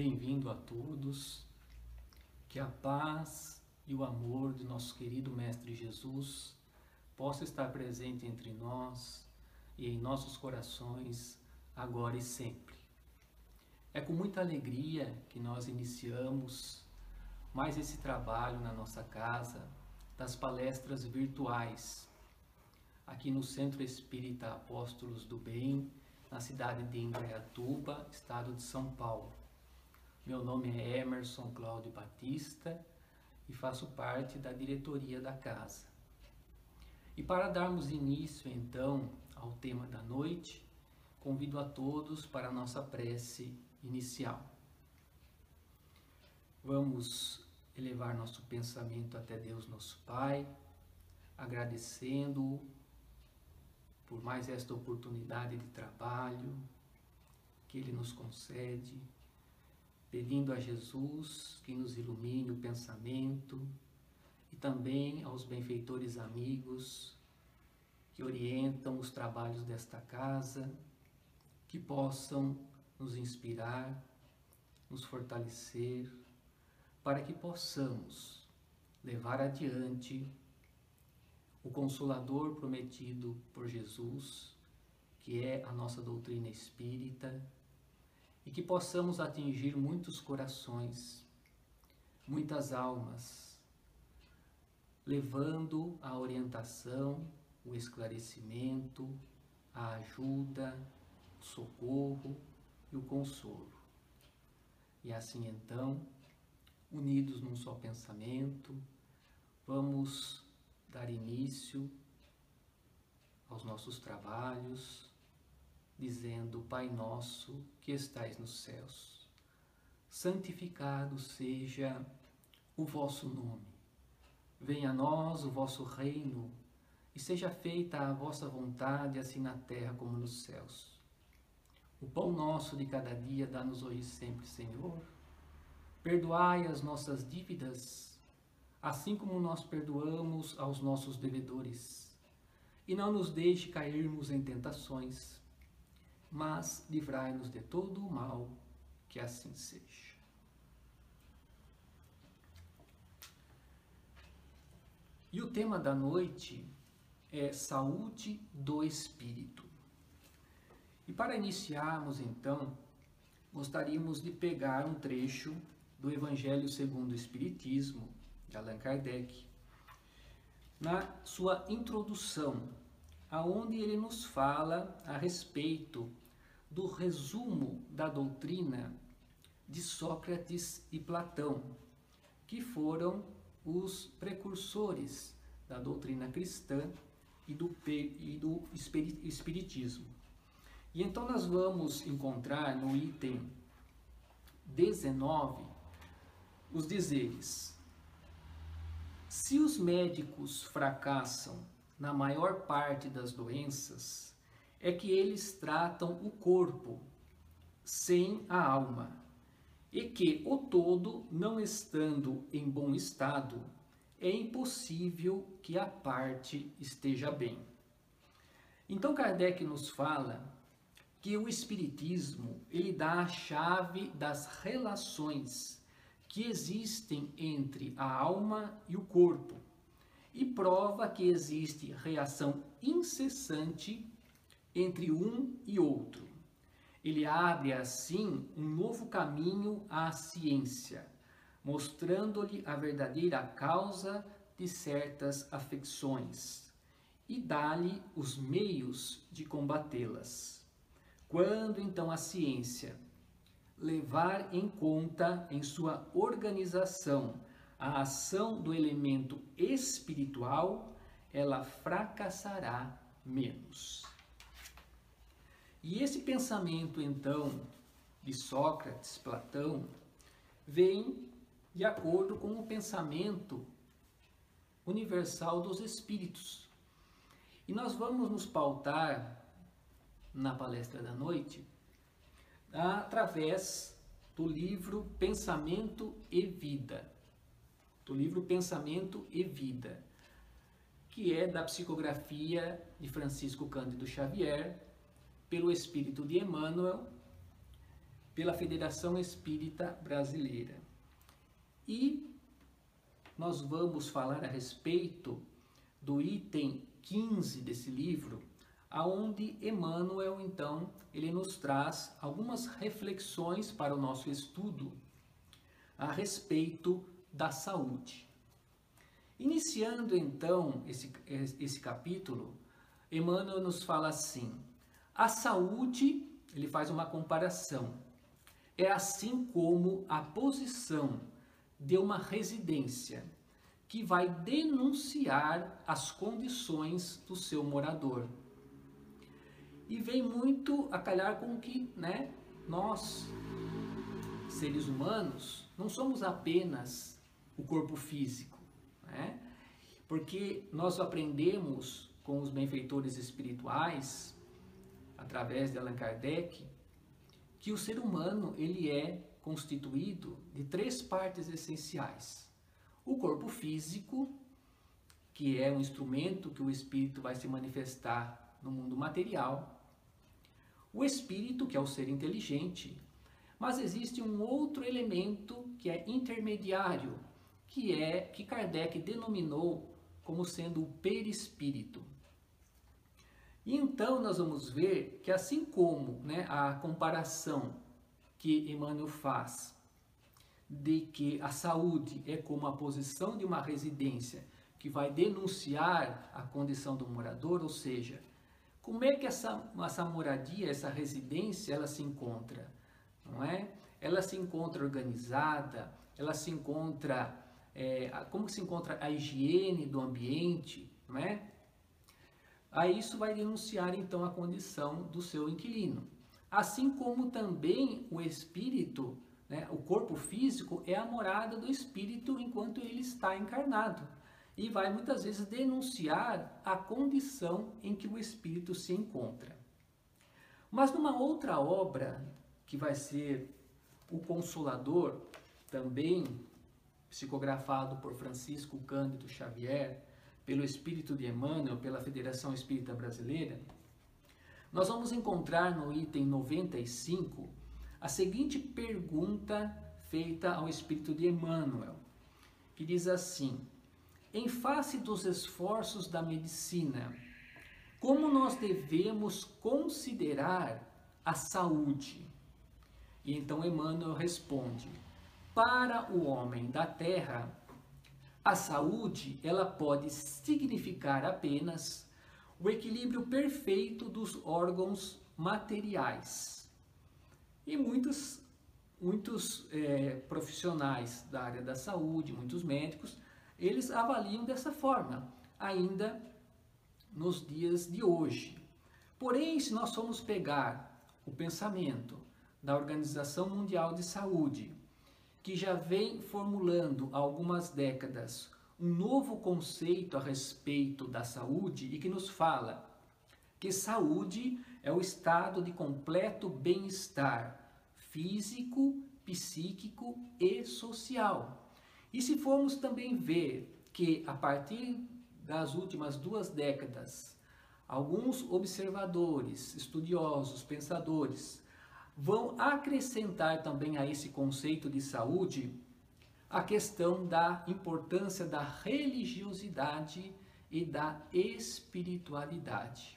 Bem-vindo a todos. Que a paz e o amor de nosso querido Mestre Jesus possa estar presente entre nós e em nossos corações agora e sempre. É com muita alegria que nós iniciamos mais esse trabalho na nossa casa das palestras virtuais aqui no Centro Espírita Apóstolos do Bem, na cidade de Indaiatuba, estado de São Paulo. Meu nome é Emerson Cláudio Batista e faço parte da diretoria da casa. E para darmos início então ao tema da noite, convido a todos para a nossa prece inicial. Vamos elevar nosso pensamento até Deus, nosso Pai, agradecendo-o por mais esta oportunidade de trabalho que Ele nos concede pedindo a Jesus que nos ilumine o pensamento e também aos benfeitores amigos que orientam os trabalhos desta casa, que possam nos inspirar, nos fortalecer, para que possamos levar adiante o consolador prometido por Jesus, que é a nossa doutrina espírita e que possamos atingir muitos corações, muitas almas, levando a orientação, o esclarecimento, a ajuda, o socorro e o consolo. E assim então, unidos num só pensamento, vamos dar início aos nossos trabalhos dizendo: Pai nosso que estais nos céus, santificado seja o vosso nome. Venha a nós o vosso reino e seja feita a vossa vontade, assim na terra como nos céus. O pão nosso de cada dia dá-nos hoje sempre, Senhor. Perdoai as nossas dívidas, assim como nós perdoamos aos nossos devedores. E não nos deixe cairmos em tentações, mas livrai-nos de todo o mal, que assim seja. E o tema da noite é saúde do espírito. E para iniciarmos então, gostaríamos de pegar um trecho do Evangelho segundo o Espiritismo, de Allan Kardec, na sua introdução aonde ele nos fala a respeito do resumo da doutrina de Sócrates e Platão, que foram os precursores da doutrina cristã e do, e do espiritismo. E então nós vamos encontrar no item 19 os dizeres: se os médicos fracassam na maior parte das doenças é que eles tratam o corpo sem a alma e que o todo, não estando em bom estado, é impossível que a parte esteja bem. Então Kardec nos fala que o espiritismo, ele dá a chave das relações que existem entre a alma e o corpo e prova que existe reação incessante entre um e outro. Ele abre assim um novo caminho à ciência, mostrando-lhe a verdadeira causa de certas afecções e dá-lhe os meios de combatê-las. Quando então a ciência levar em conta em sua organização a ação do elemento espiritual, ela fracassará menos. E esse pensamento, então, de Sócrates, Platão, vem de acordo com o pensamento universal dos espíritos. E nós vamos nos pautar na palestra da noite através do livro Pensamento e Vida, do livro Pensamento e Vida, que é da psicografia de Francisco Cândido Xavier, pelo espírito de Emmanuel, pela Federação Espírita Brasileira. E nós vamos falar a respeito do item 15 desse livro, aonde Emmanuel então ele nos traz algumas reflexões para o nosso estudo a respeito da saúde. Iniciando então esse, esse capítulo, Emmanuel nos fala assim: a saúde, ele faz uma comparação, é assim como a posição de uma residência que vai denunciar as condições do seu morador. E vem muito a calhar com que né, nós, seres humanos, não somos apenas o corpo físico, né? porque nós aprendemos com os benfeitores espirituais, através de Allan Kardec, que o ser humano ele é constituído de três partes essenciais o corpo físico, que é um instrumento que o espírito vai se manifestar no mundo material. O espírito, que é o ser inteligente. Mas existe um outro elemento que é intermediário, que é que Kardec denominou como sendo o perispírito. E então nós vamos ver que assim como né, a comparação que Emmanuel faz de que a saúde é como a posição de uma residência que vai denunciar a condição do morador, ou seja, como é que essa, essa moradia, essa residência, ela se encontra, não é? Ela se encontra organizada, ela se encontra, é, como se encontra a higiene do ambiente, não é? Aí isso vai denunciar então a condição do seu inquilino. Assim como também o espírito né? O corpo físico é a morada do espírito enquanto ele está encarnado e vai muitas vezes denunciar a condição em que o espírito se encontra. Mas numa outra obra, que vai ser O Consolador, também psicografado por Francisco Cândido Xavier, pelo Espírito de Emmanuel, pela Federação Espírita Brasileira, nós vamos encontrar no item 95 a seguinte pergunta feita ao espírito de Emmanuel, que diz assim: Em face dos esforços da medicina, como nós devemos considerar a saúde? E então Emmanuel responde: Para o homem da terra, a saúde ela pode significar apenas o equilíbrio perfeito dos órgãos materiais e muitos, muitos é, profissionais da área da saúde, muitos médicos, eles avaliam dessa forma, ainda nos dias de hoje. Porém, se nós formos pegar o pensamento da Organização Mundial de Saúde, que já vem formulando há algumas décadas um novo conceito a respeito da saúde e que nos fala que saúde é o estado de completo bem-estar físico, psíquico e social. E se formos também ver que a partir das últimas duas décadas, alguns observadores, estudiosos, pensadores, vão acrescentar também a esse conceito de saúde a questão da importância da religiosidade e da espiritualidade.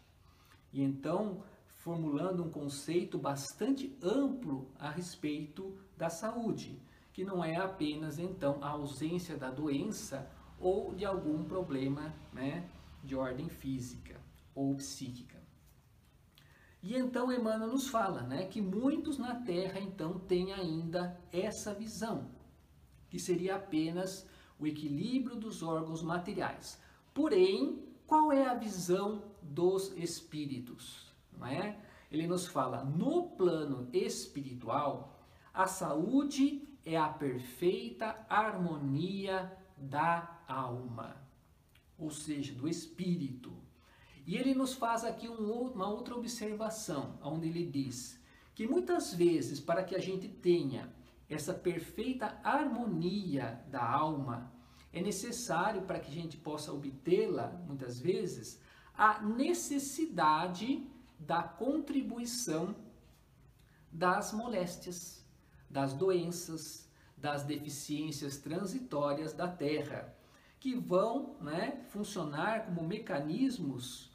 E então, formulando um conceito bastante amplo a respeito da saúde, que não é apenas então a ausência da doença ou de algum problema né, de ordem física ou psíquica. E então Emmanuel nos fala né, que muitos na Terra então têm ainda essa visão, que seria apenas o equilíbrio dos órgãos materiais. Porém, qual é a visão dos espíritos? não é? Ele nos fala, no plano espiritual, a saúde é a perfeita harmonia da alma, ou seja, do espírito. E ele nos faz aqui um, uma outra observação, onde ele diz que muitas vezes, para que a gente tenha essa perfeita harmonia da alma, é necessário, para que a gente possa obtê-la, muitas vezes, a necessidade da contribuição das moléstias, das doenças, das deficiências transitórias da Terra, que vão né, funcionar como mecanismos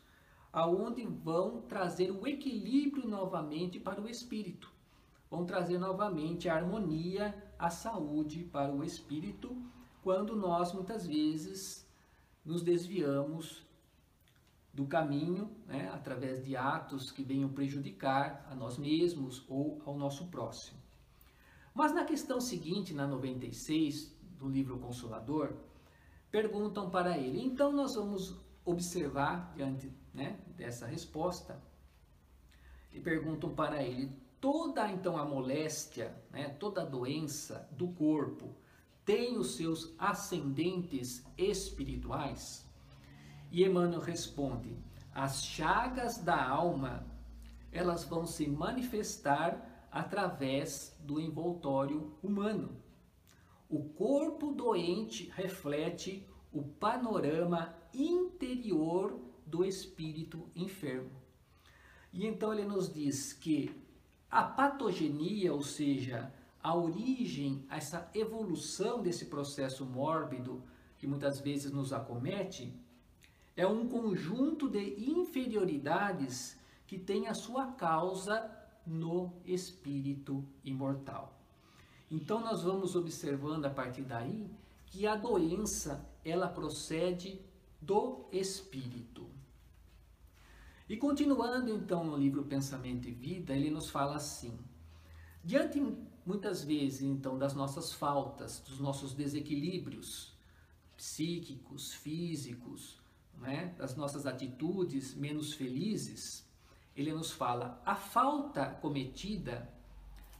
aonde vão trazer o equilíbrio novamente para o espírito. Vão trazer novamente a harmonia, a saúde para o espírito, quando nós muitas vezes nos desviamos do caminho, né, através de atos que venham prejudicar a nós mesmos ou ao nosso próximo. Mas na questão seguinte, na 96 do livro Consolador, perguntam para ele: então nós vamos observar diante né, dessa resposta e perguntam para ele: toda então a moléstia, né, toda a doença do corpo tem os seus ascendentes espirituais? E Emmanuel responde: as chagas da alma, elas vão se manifestar através do envoltório humano. O corpo doente reflete o panorama interior do espírito enfermo. E então ele nos diz que a patogenia, ou seja, a origem, essa evolução desse processo mórbido que muitas vezes nos acomete, é um conjunto de inferioridades que tem a sua causa no espírito imortal. Então nós vamos observando a partir daí que a doença ela procede do espírito. E continuando então no livro Pensamento e Vida, ele nos fala assim: diante muitas vezes então das nossas faltas, dos nossos desequilíbrios psíquicos, físicos, né, das nossas atitudes menos felizes, ele nos fala a falta cometida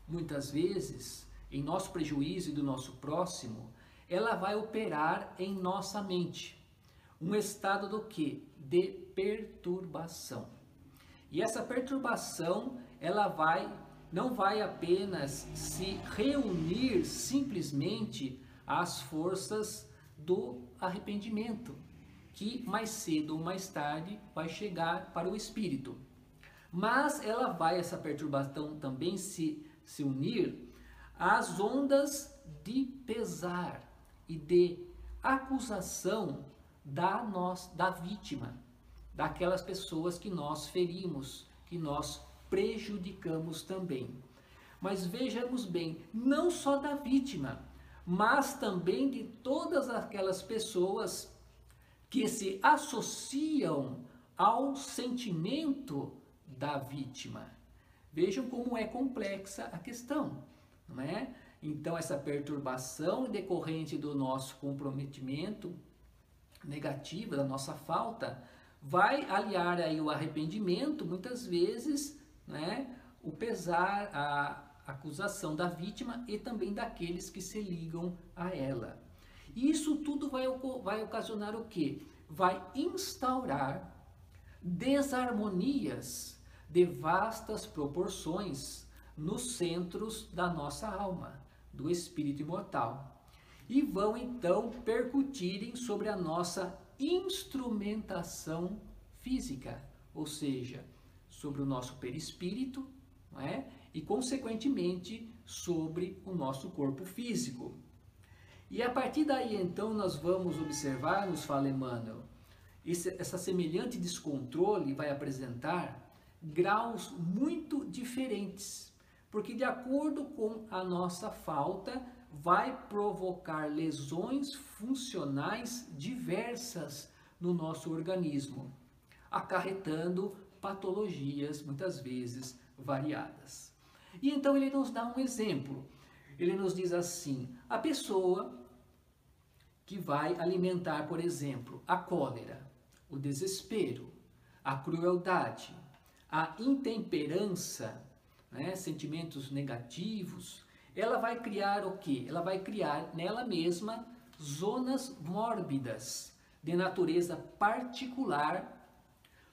muitas vezes em nosso prejuízo e do nosso próximo, ela vai operar em nossa mente. Um estado do que? De perturbação. E essa perturbação, ela vai não vai apenas se reunir simplesmente às forças do arrependimento, que mais cedo ou mais tarde vai chegar para o espírito. Mas ela vai, essa perturbação também se, se unir às ondas de pesar e de acusação da, nós, da vítima, daquelas pessoas que nós ferimos, que nós prejudicamos também. Mas vejamos bem, não só da vítima, mas também de todas aquelas pessoas que se associam ao sentimento da vítima. Vejam como é complexa a questão, não é? Então essa perturbação decorrente do nosso comprometimento negativo, da nossa falta, vai aliar aí o arrependimento, muitas vezes, né, o pesar, a acusação da vítima e também daqueles que se ligam a ela. E isso tudo vai, vai ocasionar o quê? Vai instaurar desarmonias de vastas proporções nos centros da nossa alma, do espírito imortal. E vão então percutirem sobre a nossa instrumentação física, ou seja, sobre o nosso perispírito, é? e consequentemente sobre o nosso corpo físico. E a partir daí, então, nós vamos observar, nos fala Emmanuel, esse, essa semelhante descontrole vai apresentar graus muito diferentes, porque de acordo com a nossa falta, vai provocar lesões funcionais diversas no nosso organismo, acarretando patologias muitas vezes variadas. E então ele nos dá um exemplo ele nos diz assim: a pessoa que vai alimentar, por exemplo, a cólera, o desespero, a crueldade, a intemperança, né, sentimentos negativos, ela vai criar o que? Ela vai criar nela mesma zonas mórbidas de natureza particular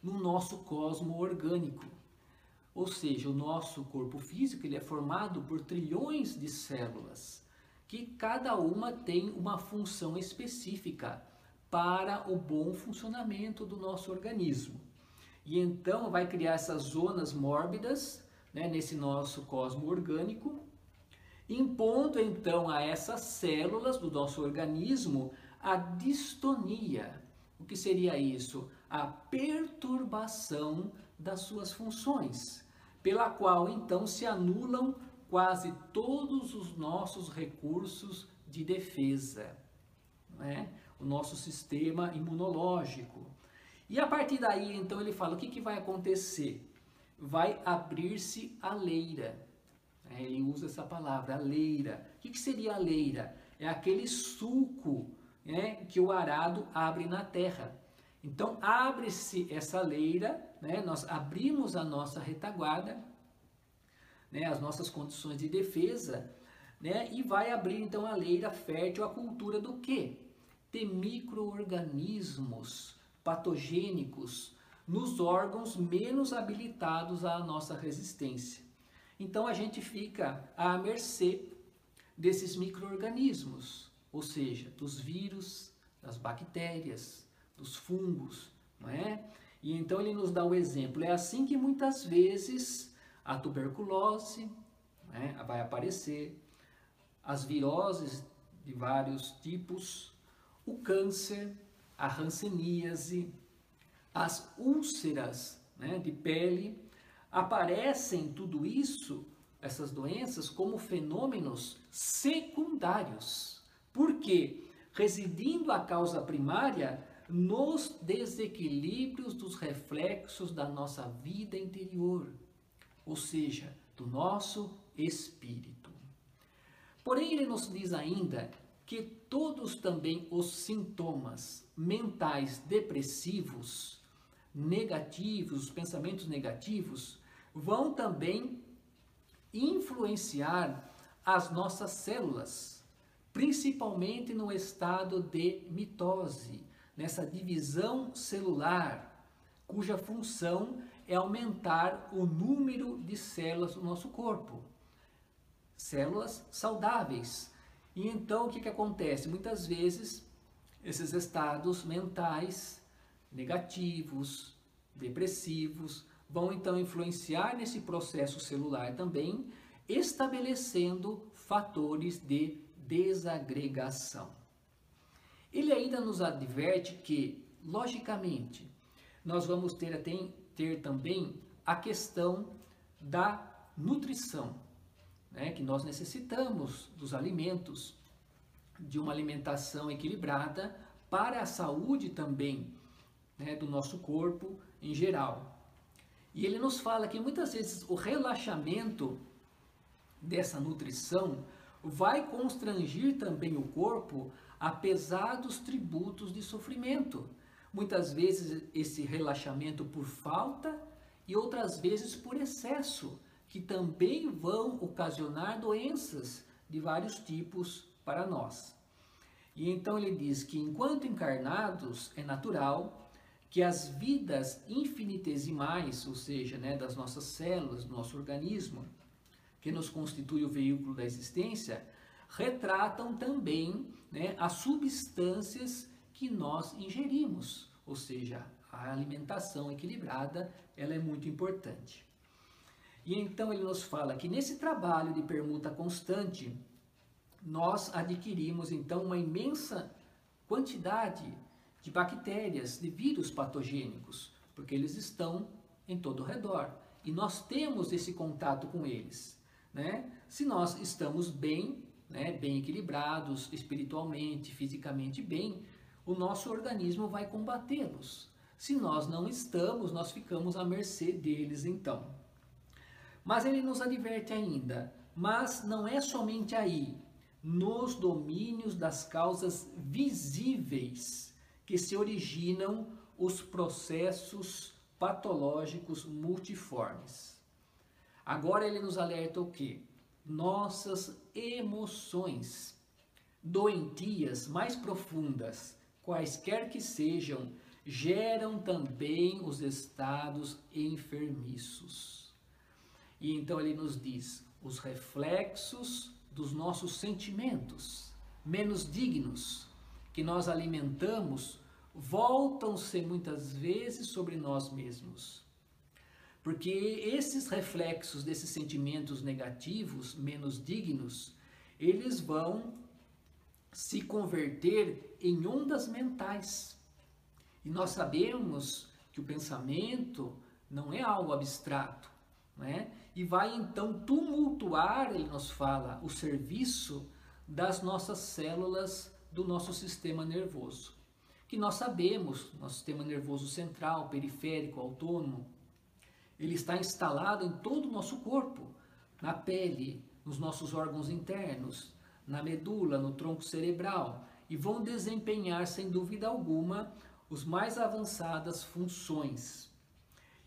no nosso cosmo orgânico. Ou seja, o nosso corpo físico ele é formado por trilhões de células, que cada uma tem uma função específica para o bom funcionamento do nosso organismo. E então vai criar essas zonas mórbidas né, nesse nosso cosmo orgânico, impondo então a essas células do nosso organismo a distonia. O que seria isso? A perturbação das suas funções, pela qual então se anulam quase todos os nossos recursos de defesa, né? o nosso sistema imunológico. E a partir daí, então, ele fala: o que, que vai acontecer? Vai abrir-se a leira. É, ele usa essa palavra, a leira. O que, seria a leira? É aquele sulco né, que o arado abre na terra. Então, abre-se essa leira, né, nós abrimos a nossa retaguarda, né, as nossas condições de defesa, né, e vai abrir então a leira fértil à cultura do quê? De micro-organismos patogênicos nos órgãos menos habilitados à nossa resistência. Então a gente fica à mercê desses micro-organismos, ou seja, dos vírus, das bactérias, dos fungos, não é? E então ele nos dá o exemplo. É assim que muitas vezes a tuberculose né, vai aparecer, as viroses de vários tipos, o câncer, a hanseníase, as úlceras né, de pele, aparecem tudo isso, essas doenças, como fenômenos secundários. Por quê? Residindo a causa primária nos desequilíbrios dos reflexos da nossa vida interior, ou seja, do nosso espírito. Porém, ele nos diz ainda que todos também os sintomas mentais depressivos, negativos, os pensamentos negativos, vão também influenciar as nossas células, principalmente no estado de mitose, nessa divisão celular, cuja função é aumentar o número de células do nosso corpo. Células saudáveis, e então o que, que acontece? Muitas vezes esses estados mentais negativos, depressivos, vão então influenciar nesse processo celular também, estabelecendo fatores de desagregação. Ele ainda nos adverte que, logicamente, nós vamos ter, ter também a questão da nutrição né, que nós necessitamos dos alimentos, de uma alimentação equilibrada para a saúde também né, do nosso corpo em geral. E ele nos fala que muitas vezes o relaxamento dessa nutrição vai constrangir também o corpo a pesados tributos de sofrimento. Muitas vezes esse relaxamento por falta e outras vezes por excesso que também vão ocasionar doenças de vários tipos para nós. E então ele diz que enquanto encarnados é natural que as vidas infinitesimais, ou seja, né, das nossas células, do nosso organismo, que nos constitui o veículo da existência, retratam também né, as substâncias que nós ingerimos, ou seja, a alimentação equilibrada ela é muito importante. E então ele nos fala que nesse trabalho de permuta constante, nós adquirimos então uma imensa quantidade de bactérias, de vírus patogênicos, porque eles estão em todo o redor e nós temos esse contato com eles, né? Se nós estamos bem, né, bem equilibrados espiritualmente, fisicamente bem, o nosso organismo vai combatê-los. Se nós não estamos, nós ficamos à mercê deles então. Mas ele nos adverte ainda, mas não é somente aí, nos domínios das causas visíveis que se originam os processos patológicos multiformes. Agora ele nos alerta o que? Nossas emoções doentias mais profundas, quaisquer que sejam, geram também os estados enfermiços. E então ele nos diz: os reflexos dos nossos sentimentos menos dignos que nós alimentamos voltam-se muitas vezes sobre nós mesmos. Porque esses reflexos desses sentimentos negativos, menos dignos, eles vão se converter em ondas mentais. E nós sabemos que o pensamento não é algo abstrato, né? e vai então tumultuar, ele nos fala, o serviço das nossas células do nosso sistema nervoso. Que nós sabemos, nosso sistema nervoso central, periférico, autônomo, ele está instalado em todo o nosso corpo, na pele, nos nossos órgãos internos, na medula, no tronco cerebral, e vão desempenhar, sem dúvida alguma, os mais avançadas funções.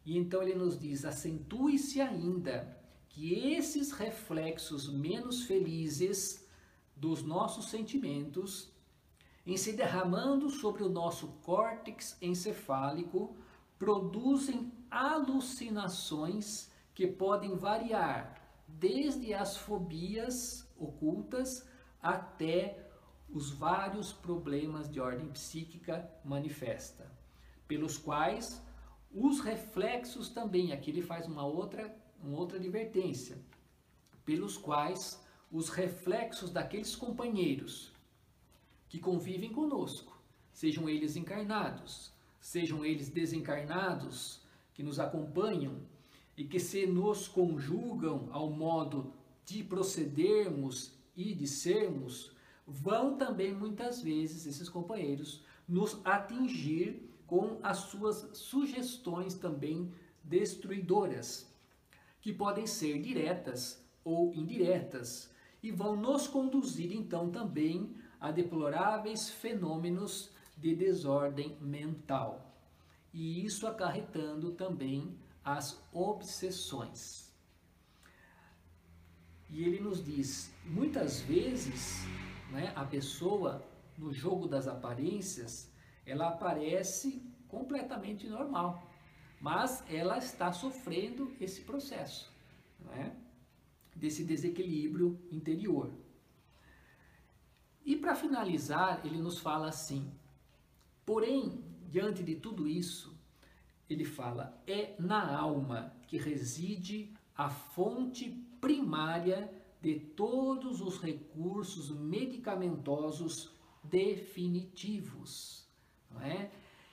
E então ele nos diz: acentue-se ainda que esses reflexos menos felizes dos nossos sentimentos, em se derramando sobre o nosso córtex encefálico, produzem alucinações que podem variar desde as fobias ocultas até os vários problemas de ordem psíquica manifesta, pelos quais os reflexos também, aqui ele faz uma outra, uma outra advertência, pelos quais os reflexos daqueles companheiros que convivem conosco, sejam eles encarnados, sejam eles desencarnados, que nos acompanham e que se nos conjugam ao modo de procedermos e de sermos, vão também muitas vezes esses companheiros nos atingir com as suas sugestões também destruidoras, que podem ser diretas ou indiretas, e vão nos conduzir então também a deploráveis fenômenos de desordem mental. E isso acarretando também as obsessões. E ele nos diz, muitas vezes, né, a pessoa no jogo das aparências, ela aparece completamente normal, mas ela está sofrendo esse processo, né? desse desequilíbrio interior. Finalizar, ele nos fala assim: porém, diante de tudo isso, ele fala, é na alma que reside a fonte primária de todos os recursos medicamentosos definitivos não é?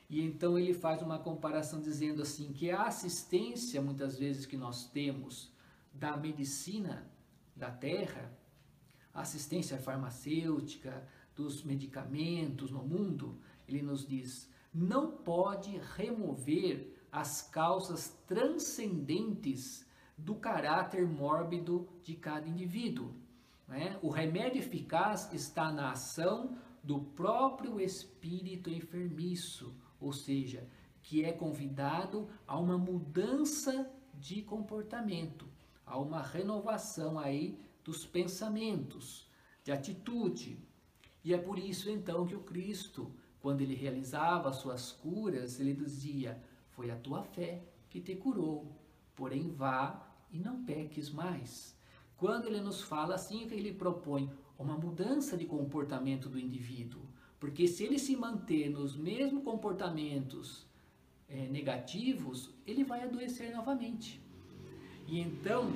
E então ele faz uma comparação dizendo assim que a assistência muitas vezes que nós temos da medicina da terra, assistência farmacêutica, dos medicamentos no mundo, ele nos diz, não pode remover as causas transcendentes do caráter mórbido de cada indivíduo. Né? O remédio eficaz está na ação do próprio espírito enfermiço, ou seja, que é convidado a uma mudança de comportamento, a uma renovação aí dos pensamentos, de atitude. E é por isso então que o Cristo, quando ele realizava as suas curas, ele dizia: Foi a tua fé que te curou, porém vá e não peques mais. Quando ele nos fala assim, que ele propõe uma mudança de comportamento do indivíduo. Porque se ele se manter nos mesmos comportamentos é, negativos, ele vai adoecer novamente. E então,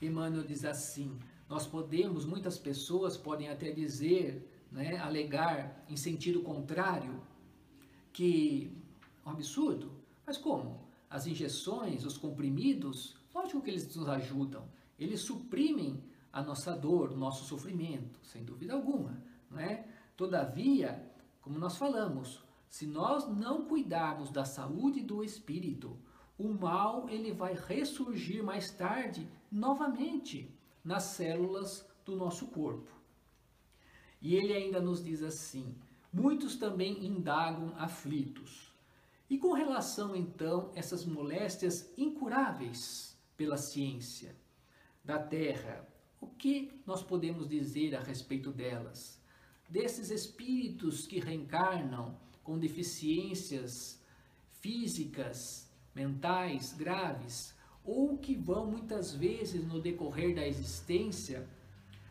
Emmanuel diz assim: nós podemos, muitas pessoas podem até dizer, né, alegar em sentido contrário, que é um absurdo. Mas como? As injeções, os comprimidos, lógico que eles nos ajudam, eles suprimem a nossa dor, o nosso sofrimento, sem dúvida alguma, não é? Todavia, como nós falamos, se nós não cuidarmos da saúde do espírito, o mal ele vai ressurgir mais tarde novamente nas células do nosso corpo. E ele ainda nos diz assim: muitos também indagam aflitos. E com relação então a essas moléstias incuráveis pela ciência da terra, o que nós podemos dizer a respeito delas? Desses espíritos que reencarnam com deficiências físicas, mentais graves, ou que vão muitas vezes no decorrer da existência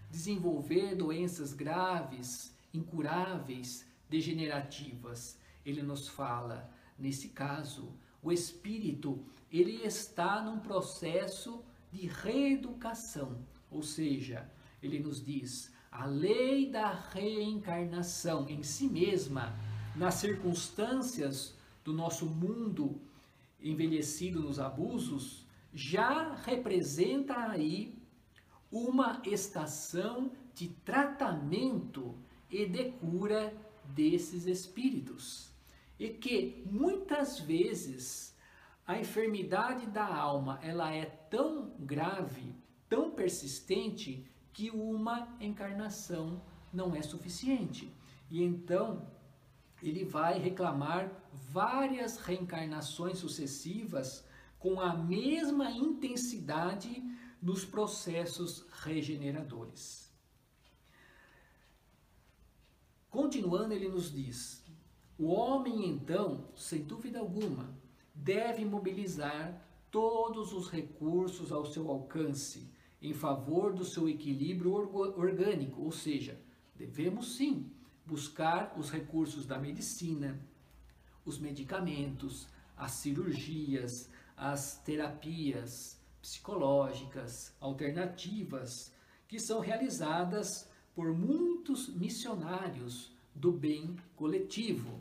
desenvolver doenças graves, incuráveis, degenerativas. Ele nos fala, nesse caso, o espírito ele está num processo de reeducação, ou seja, ele nos diz a lei da reencarnação em si mesma, nas circunstâncias do nosso mundo envelhecido nos abusos, já representa aí uma estação de tratamento e de cura desses espíritos. E que muitas vezes a enfermidade da alma, ela é tão grave, tão persistente que uma encarnação não é suficiente. E então ele vai reclamar várias reencarnações sucessivas com a mesma intensidade nos processos regeneradores. Continuando, ele nos diz: o homem, então, sem dúvida alguma, deve mobilizar todos os recursos ao seu alcance em favor do seu equilíbrio orgânico, ou seja, devemos sim buscar os recursos da medicina, os medicamentos, as cirurgias, as terapias psicológicas alternativas que são realizadas por muitos missionários do bem coletivo.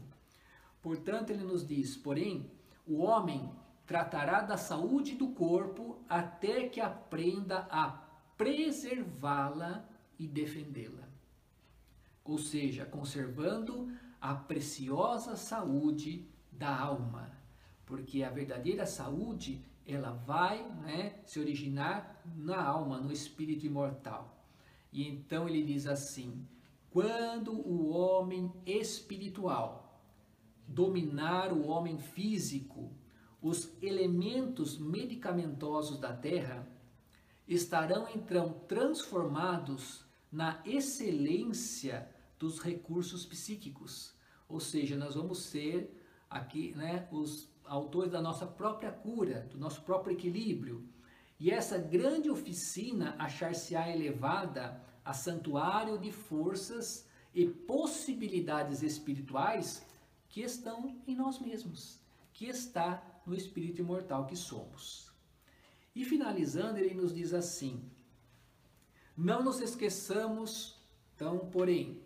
Portanto, ele nos diz, porém, o homem tratará da saúde do corpo até que aprenda a preservá-la e defendê-la. Ou seja, conservando a preciosa saúde da alma, porque a verdadeira saúde ela vai né, se originar na alma, no espírito imortal. E então ele diz assim: quando o homem espiritual dominar o homem físico, os elementos medicamentosos da terra estarão então transformados na excelência dos recursos psíquicos. Ou seja, nós vamos ser aqui, né, os autores da nossa própria cura, do nosso próprio equilíbrio. E essa grande oficina achar-se-á elevada a santuário de forças e possibilidades espirituais que estão em nós mesmos, que está no espírito imortal que somos. E finalizando, ele nos diz assim: Não nos esqueçamos, então, porém,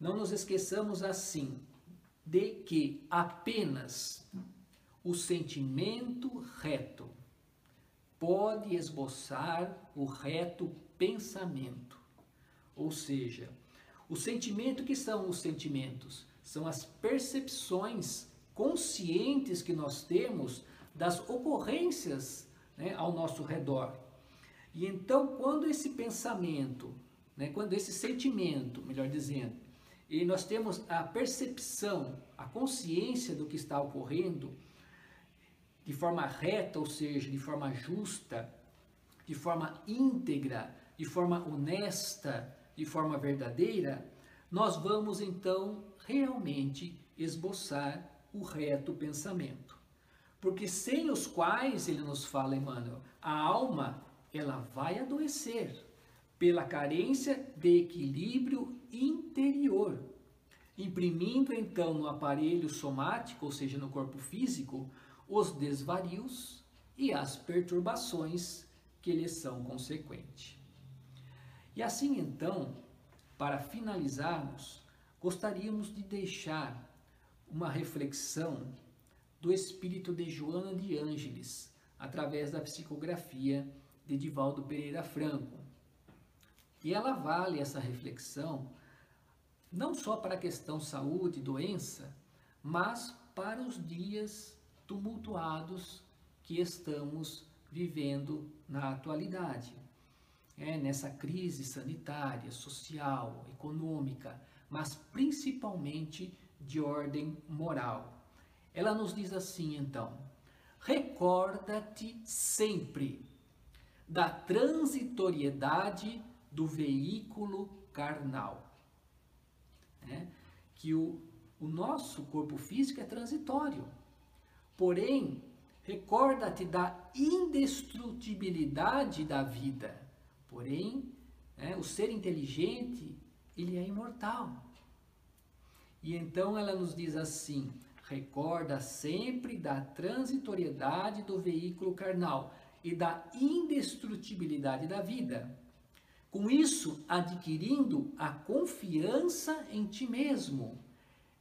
não nos esqueçamos assim de que apenas o sentimento reto pode esboçar o reto pensamento. Ou seja, o sentimento que são os sentimentos são as percepções conscientes que nós temos das ocorrências né, ao nosso redor. E então, quando esse pensamento, né, quando esse sentimento, melhor dizendo, e nós temos a percepção, a consciência do que está ocorrendo de forma reta, ou seja, de forma justa, de forma íntegra, de forma honesta, de forma verdadeira, nós vamos então realmente esboçar o reto pensamento. Porque sem os quais, ele nos fala, Emmanuel, a alma ela vai adoecer pela carência de equilíbrio interior, imprimindo então no aparelho somático, ou seja, no corpo físico, os desvarios e as perturbações que lhes são consequentes. E assim então, para finalizarmos, gostaríamos de deixar uma reflexão do espírito de Joana de Ângeles, através da psicografia de Divaldo Pereira Franco. E ela vale essa reflexão não só para a questão saúde doença, mas para os dias tumultuados que estamos vivendo na atualidade. É, nessa crise sanitária, social, econômica, mas principalmente de ordem moral. Ela nos diz assim então: recorda-te sempre da transitoriedade do veículo carnal. É, que o, o nosso corpo físico é transitório. Porém, recorda-te da indestrutibilidade da vida. Porém, é, o ser inteligente, ele é imortal. E então ela nos diz assim: recorda sempre da transitoriedade do veículo carnal e da indestrutibilidade da vida. Com isso, adquirindo a confiança em ti mesmo,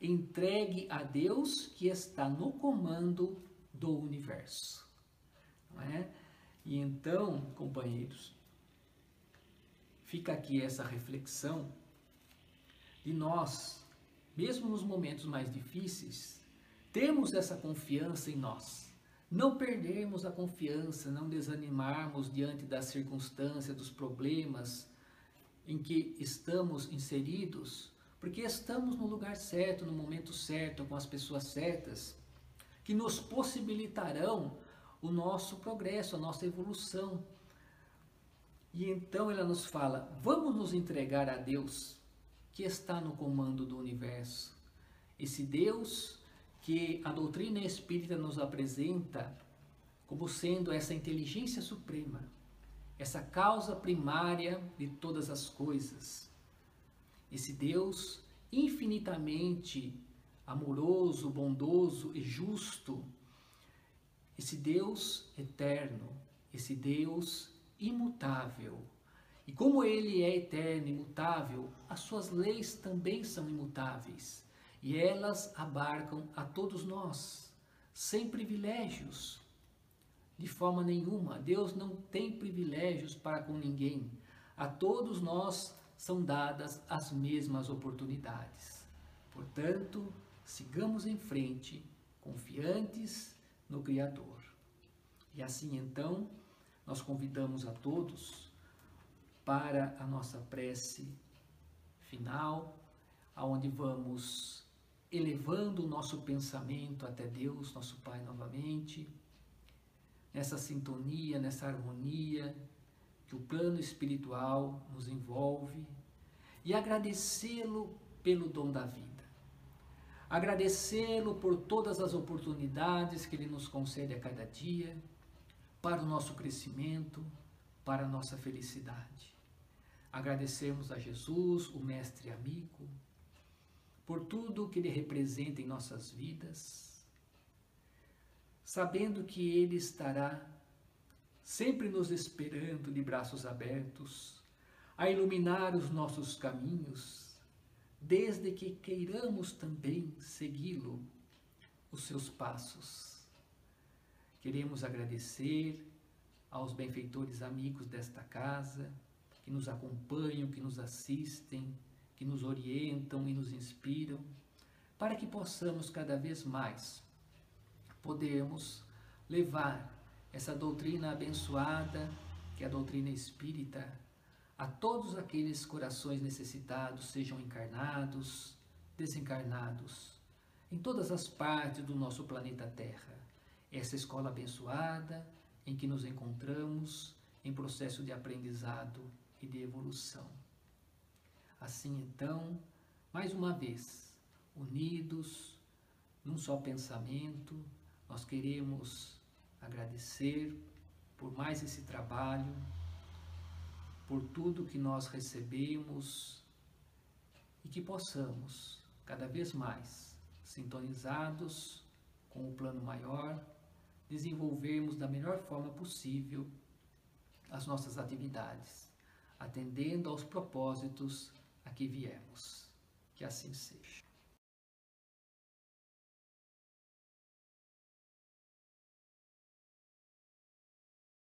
entregue a Deus que está no comando do universo. Não é? E então, companheiros, fica aqui essa reflexão de nós, mesmo nos momentos mais difíceis, temos essa confiança em nós. Não perdermos a confiança, não desanimarmos diante das circunstâncias, dos problemas em que estamos inseridos, porque estamos no lugar certo, no momento certo, com as pessoas certas, que nos possibilitarão o nosso progresso, a nossa evolução. E então ela nos fala: vamos nos entregar a Deus que está no comando do universo. Esse Deus que a doutrina espírita nos apresenta como sendo essa inteligência suprema, essa causa primária de todas as coisas. Esse Deus infinitamente amoroso, bondoso e justo, esse Deus eterno, esse Deus imutável. E como ele é eterno, imutável, as suas leis também são imutáveis. E elas abarcam a todos nós, sem privilégios. De forma nenhuma, Deus não tem privilégios para com ninguém. A todos nós são dadas as mesmas oportunidades. Portanto, sigamos em frente, confiantes no Criador. E assim então, nós convidamos a todos para a nossa prece final, aonde vamos elevando o nosso pensamento até Deus, nosso Pai novamente, nessa sintonia, nessa harmonia que o plano espiritual nos envolve e agradecê-lo pelo dom da vida. Agradecê-lo por todas as oportunidades que ele nos concede a cada dia para o nosso crescimento, para a nossa felicidade. Agradecemos a Jesus, o mestre amigo, por tudo que ele representa em nossas vidas, sabendo que ele estará sempre nos esperando de braços abertos, a iluminar os nossos caminhos, desde que queiramos também segui-lo, os seus passos. Queremos agradecer aos benfeitores amigos desta casa, que nos acompanham, que nos assistem, que nos orientam e nos inspiram, para que possamos cada vez mais podermos levar essa doutrina abençoada, que é a doutrina espírita, a todos aqueles corações necessitados, sejam encarnados, desencarnados, em todas as partes do nosso planeta Terra. Essa escola abençoada em que nos encontramos em processo de aprendizado e de evolução. Assim, então, mais uma vez, unidos num só pensamento, nós queremos agradecer por mais esse trabalho, por tudo que nós recebemos e que possamos, cada vez mais, sintonizados com o plano maior, desenvolvermos da melhor forma possível as nossas atividades, atendendo aos propósitos a que viemos. Que assim seja.